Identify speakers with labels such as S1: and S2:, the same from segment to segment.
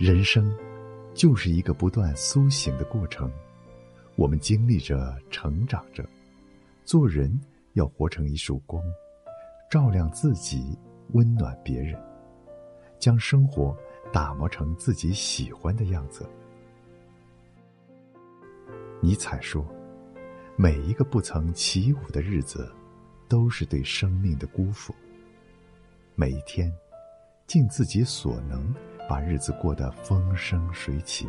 S1: 人生就是一个不断苏醒的过程，我们经历着，成长着。做人要活成一束光，照亮自己，温暖别人，将生活打磨成自己喜欢的样子。尼采说：“每一个不曾起舞的日子，都是对生命的辜负。每一天，尽自己所能。”把日子过得风生水起，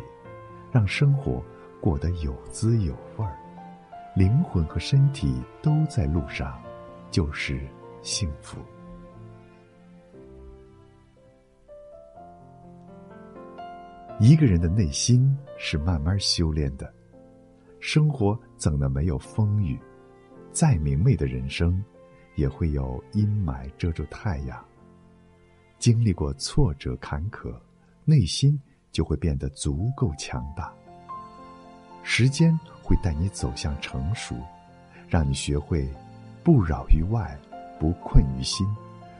S1: 让生活过得有滋有味儿，灵魂和身体都在路上，就是幸福。一个人的内心是慢慢修炼的，生活怎能没有风雨？再明媚的人生，也会有阴霾遮住太阳。经历过挫折坎坷。内心就会变得足够强大。时间会带你走向成熟，让你学会不扰于外，不困于心，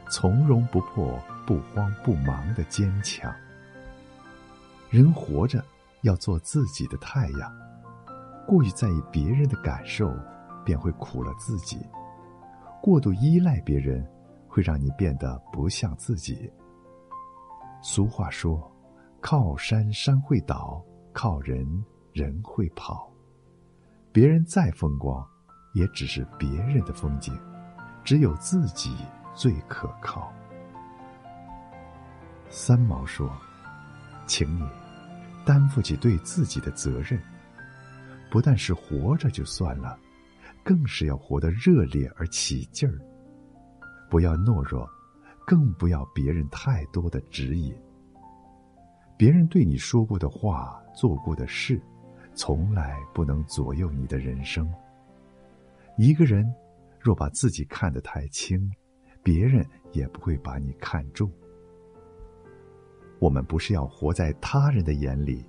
S1: 从容不迫，不慌不忙的坚强。人活着要做自己的太阳，过于在意别人的感受，便会苦了自己；过度依赖别人，会让你变得不像自己。俗话说。靠山山会倒，靠人人会跑。别人再风光，也只是别人的风景，只有自己最可靠。三毛说：“请你担负起对自己的责任，不但是活着就算了，更是要活得热烈而起劲儿。不要懦弱，更不要别人太多的指引。”别人对你说过的话、做过的事，从来不能左右你的人生。一个人若把自己看得太轻，别人也不会把你看重。我们不是要活在他人的眼里，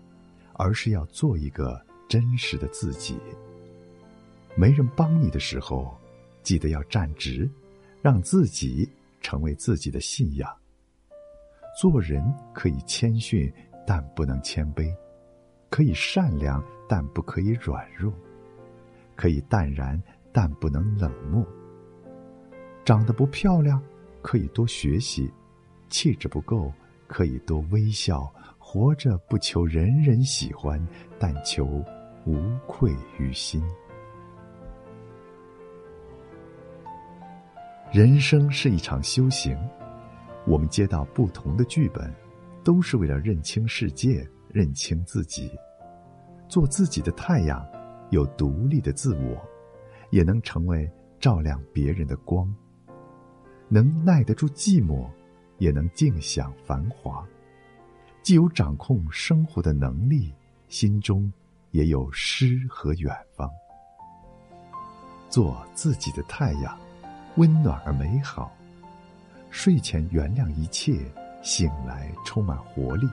S1: 而是要做一个真实的自己。没人帮你的时候，记得要站直，让自己成为自己的信仰。做人可以谦逊，但不能谦卑；可以善良，但不可以软弱；可以淡然，但不能冷漠。长得不漂亮，可以多学习；气质不够，可以多微笑。活着不求人人喜欢，但求无愧于心。人生是一场修行。我们接到不同的剧本，都是为了认清世界、认清自己，做自己的太阳，有独立的自我，也能成为照亮别人的光。能耐得住寂寞，也能静享繁华。既有掌控生活的能力，心中也有诗和远方。做自己的太阳，温暖而美好。睡前原谅一切，醒来充满活力，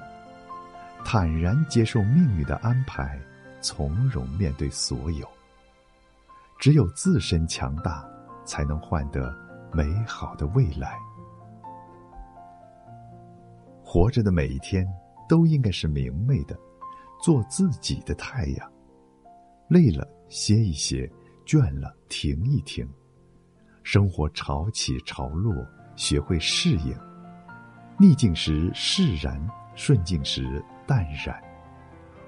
S1: 坦然接受命运的安排，从容面对所有。只有自身强大，才能换得美好的未来。活着的每一天都应该是明媚的，做自己的太阳。累了歇一歇，倦了停一停。生活潮起潮落。学会适应，逆境时释然，顺境时淡然，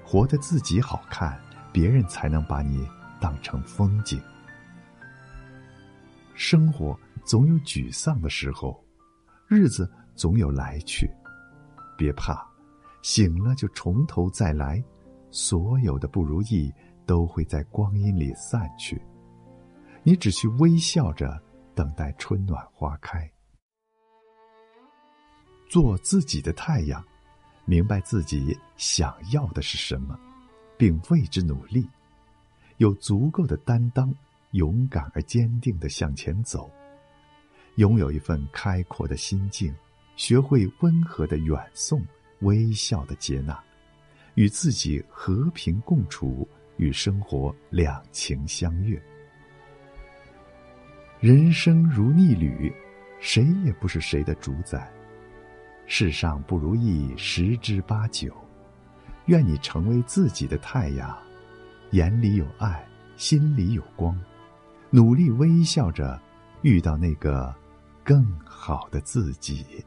S1: 活得自己好看，别人才能把你当成风景。生活总有沮丧的时候，日子总有来去，别怕，醒了就从头再来，所有的不如意都会在光阴里散去，你只需微笑着等待春暖花开。做自己的太阳，明白自己想要的是什么，并为之努力，有足够的担当，勇敢而坚定的向前走，拥有一份开阔的心境，学会温和的远送，微笑的接纳，与自己和平共处，与生活两情相悦。人生如逆旅，谁也不是谁的主宰。世上不如意十之八九，愿你成为自己的太阳，眼里有爱，心里有光，努力微笑着，遇到那个更好的自己。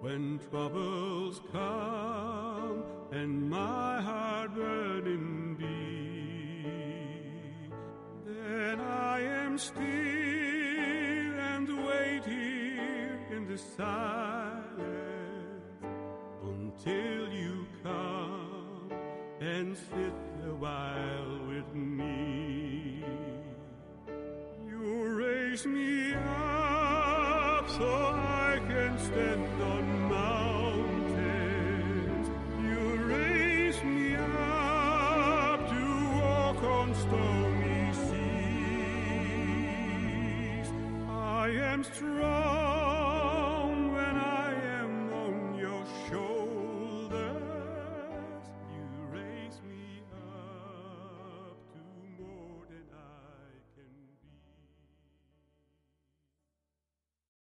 S2: When troubles come and my heart burning be, then I am still and wait here in the silence until you come and sit a while with me. You raise me up so I can stand on